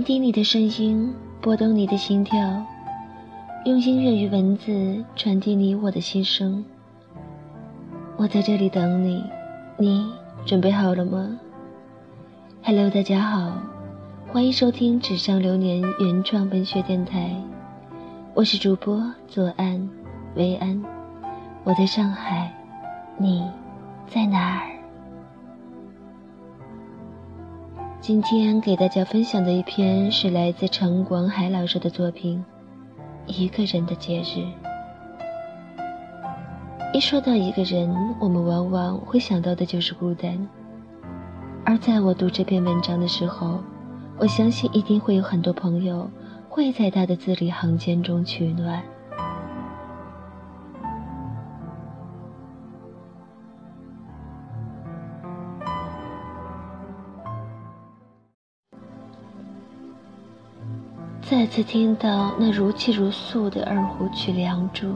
聆听你的声音，拨动你的心跳，用音乐与文字传递你我的心声。我在这里等你，你准备好了吗？Hello，大家好，欢迎收听纸上流年原创文学电台，我是主播左岸薇安，我在上海，你在哪儿？今天给大家分享的一篇是来自陈广海老师的作品《一个人的节日》。一说到一个人，我们往往会想到的就是孤单。而在我读这篇文章的时候，我相信一定会有很多朋友会在他的字里行间中取暖。再次听到那如泣如诉的二胡曲《梁祝》，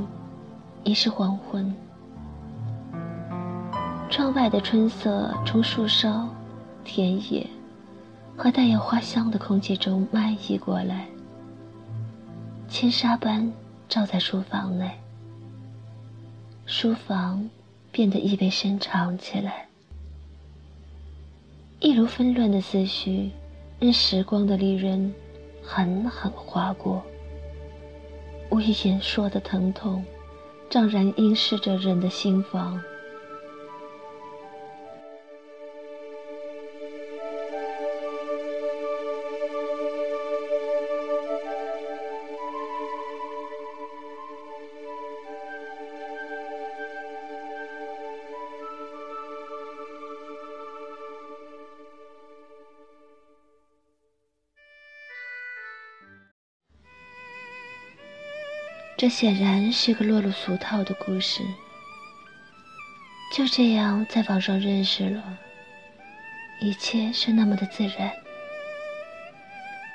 已是黄昏。窗外的春色从树梢、田野和带有花香的空气中漫溢过来，轻纱般照在书房内。书房变得意味深长起来，一如纷乱的思绪，任时光的利刃。狠狠划过，无以言说的疼痛，骤然映视着人的心房。这显然是个落入俗套的故事。就这样在网上认识了，一切是那么的自然，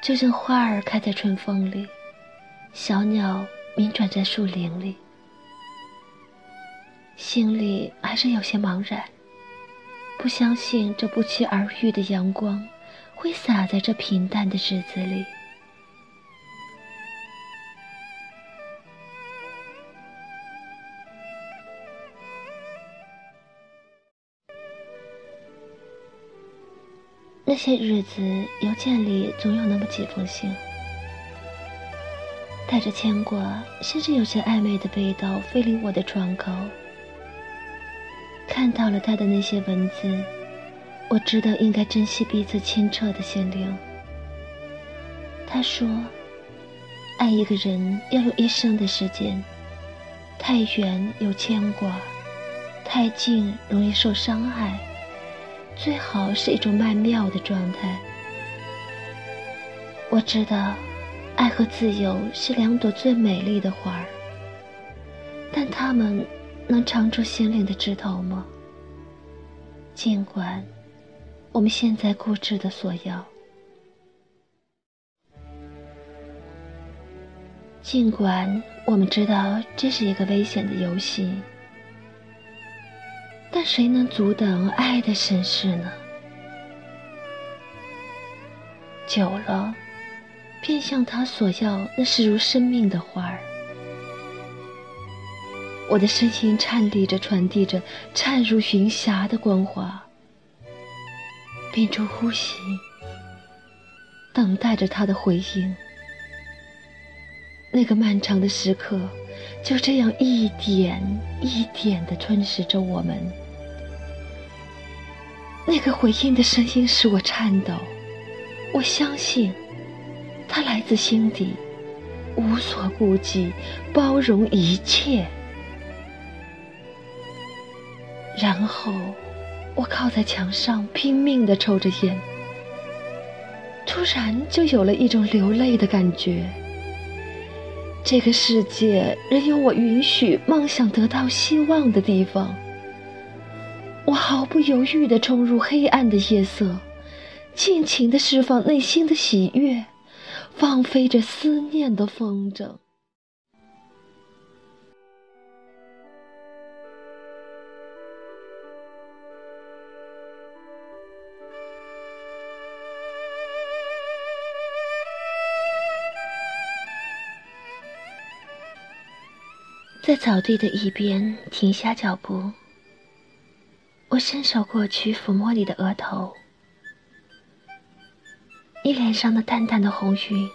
就像花儿开在春风里，小鸟鸣转在树林里，心里还是有些茫然，不相信这不期而遇的阳光会洒在这平淡的日子里。那些日子，邮件里总有那么几封信，带着牵挂，甚至有些暧昧的味道，飞临我的窗口。看到了他的那些文字，我知道应该珍惜彼此清澈的心灵。他说：“爱一个人要用一生的时间，太远有牵挂，太近容易受伤害。”最好是一种曼妙的状态。我知道，爱和自由是两朵最美丽的花儿，但它们能长出心灵的枝头吗？尽管我们现在固执的索要，尽管我们知道这是一个危险的游戏。但谁能阻挡爱的审视呢？久了，便向他索要那视如生命的花儿。我的身心颤栗着，传递着灿如云霞的光华，屏住呼吸，等待着他的回应。那个漫长的时刻。就这样一点一点地吞噬着我们。那个回应的声音使我颤抖。我相信，它来自心底，无所顾忌，包容一切。然后，我靠在墙上，拼命的抽着烟。突然，就有了一种流泪的感觉。这个世界仍有我允许梦想得到希望的地方。我毫不犹豫地冲入黑暗的夜色尽情的释放内心的喜悦放飞着思念的风筝。在草地的一边停下脚步我伸手过去抚摸你的额头，你脸上的淡淡的红晕，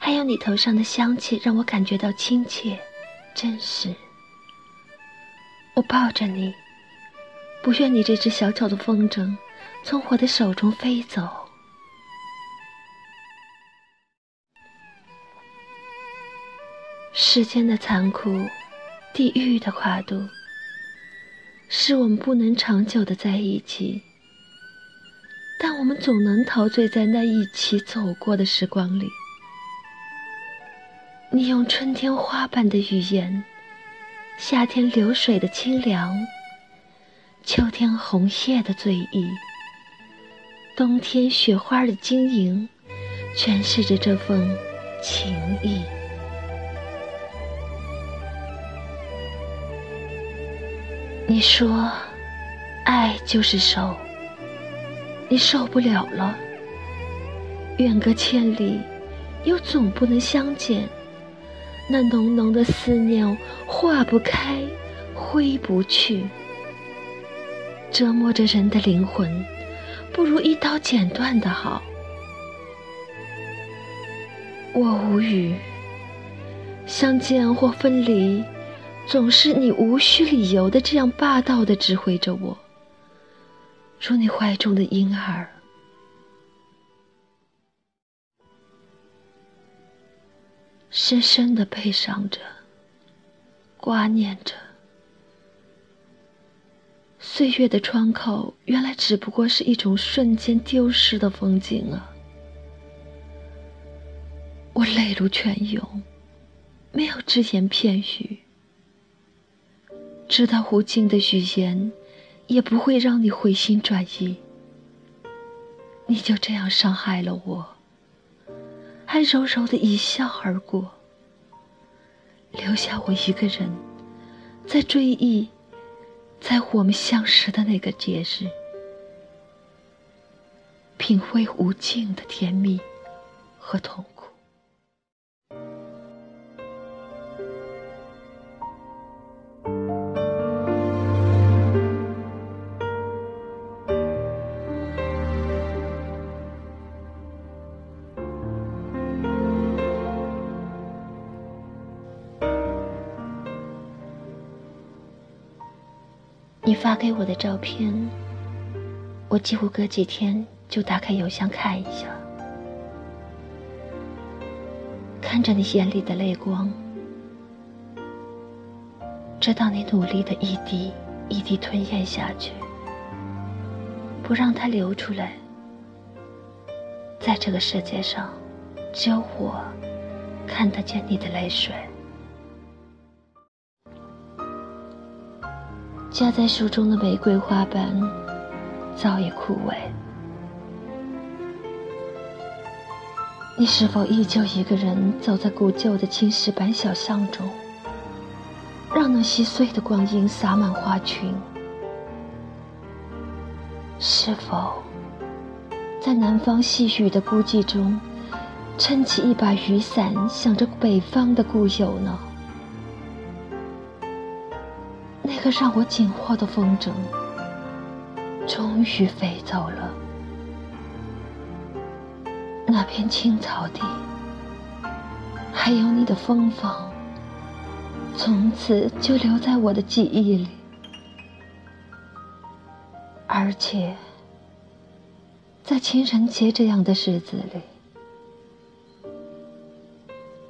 还有你头上的香气，让我感觉到亲切、真实。我抱着你，不愿你这只小小的风筝从我的手中飞走。世间的残酷，地狱的跨度，使我们不能长久的在一起。但我们总能陶醉在那一起走过的时光里。你用春天花瓣的语言。夏天流水的清凉，秋天红叶的醉意，冬天雪花的晶莹，诠释着这份情意。你说，爱就是受，你受不了了，远隔千里，又总不能相见。那浓浓的思念化不开，挥不去，折磨着人的灵魂，不如一刀剪断的好。我无语，相见或分离，总是你无需理由的这样霸道的指挥着我，如你怀中的婴儿。深深的悲伤着，挂念着。岁月的窗口，原来只不过是一种瞬间丢失的风景啊！我泪如泉涌，没有只言片语，知道无尽的语言也不会让你回心转意。你就这样伤害了我。还柔柔的一笑而过，留下我一个人，在追忆，在我们相识的那个节日，品味无尽的甜蜜和痛发给我的照片，我几乎隔几天就打开邮箱看一下，看着你眼里的泪光，知道你努力的一滴一滴吞咽下去，不让它流出来。在这个世界上，只有我看得见你的泪水。夹在书中的玫瑰花瓣早已枯萎，你是否依旧一个人走在古旧的青石板小巷中，让那细碎的光阴洒满花裙？是否在南方细雨的孤寂中，撑起一把雨伞，想着北方的故友呢？那个让我紧握的风筝，终于飞走了。那片青草地，还有你的芬芳，从此就留在我的记忆里。而且，在情人节这样的日子里，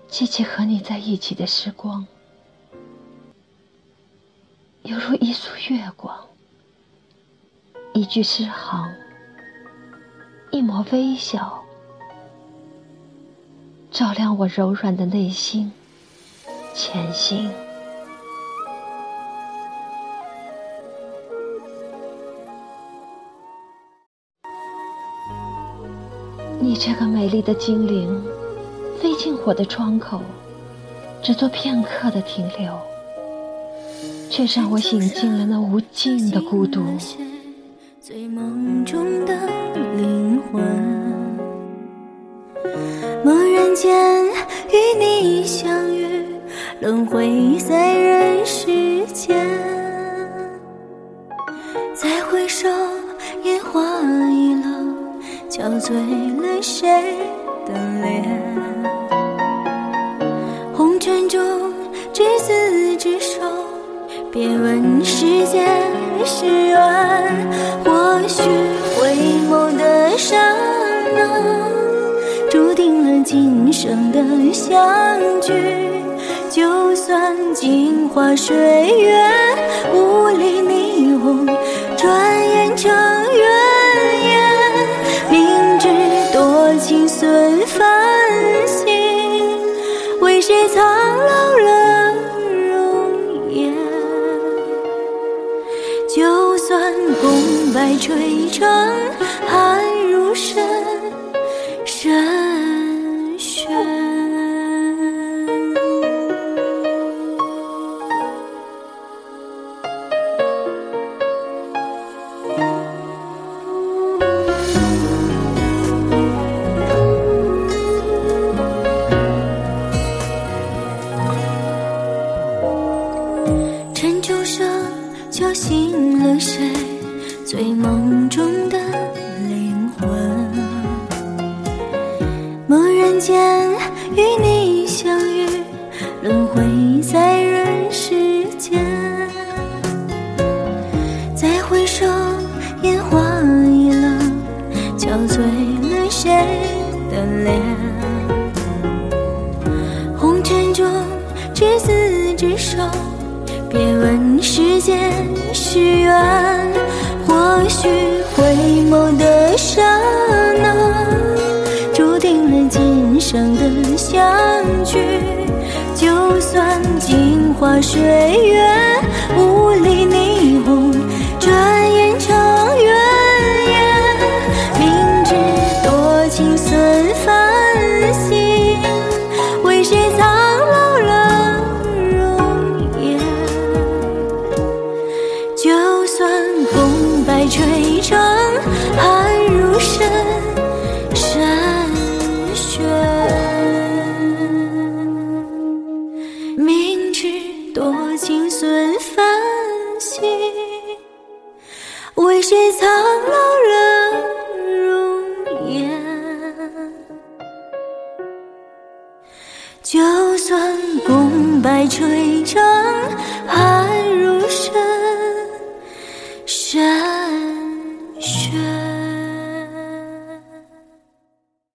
记起和你在一起的时光。犹如一束月光，一句诗行，一抹微笑，照亮我柔软的内心，前行。你这个美丽的精灵，飞进我的窗口，只做片刻的停留。却让我醒进了那无尽的孤独。醉梦中的灵魂，蓦然间与你相遇，轮回在人世间。再回首，烟花易冷，憔悴了谁的脸？红尘中执子之手，别问世间是缘。或许回眸的刹那。注定了今生的相聚，就算镜花水月，雾里霓虹，转眼成泪成汗，如深深深。陈旧声敲醒了谁？醉梦中的灵魂。蓦然间与你相遇，轮回在人世间。再回首，烟花易冷，憔悴了谁的脸？红尘中执子之手。别问世间是缘，或许回眸的刹那，注定了今生的相聚。就算镜花水月，多情损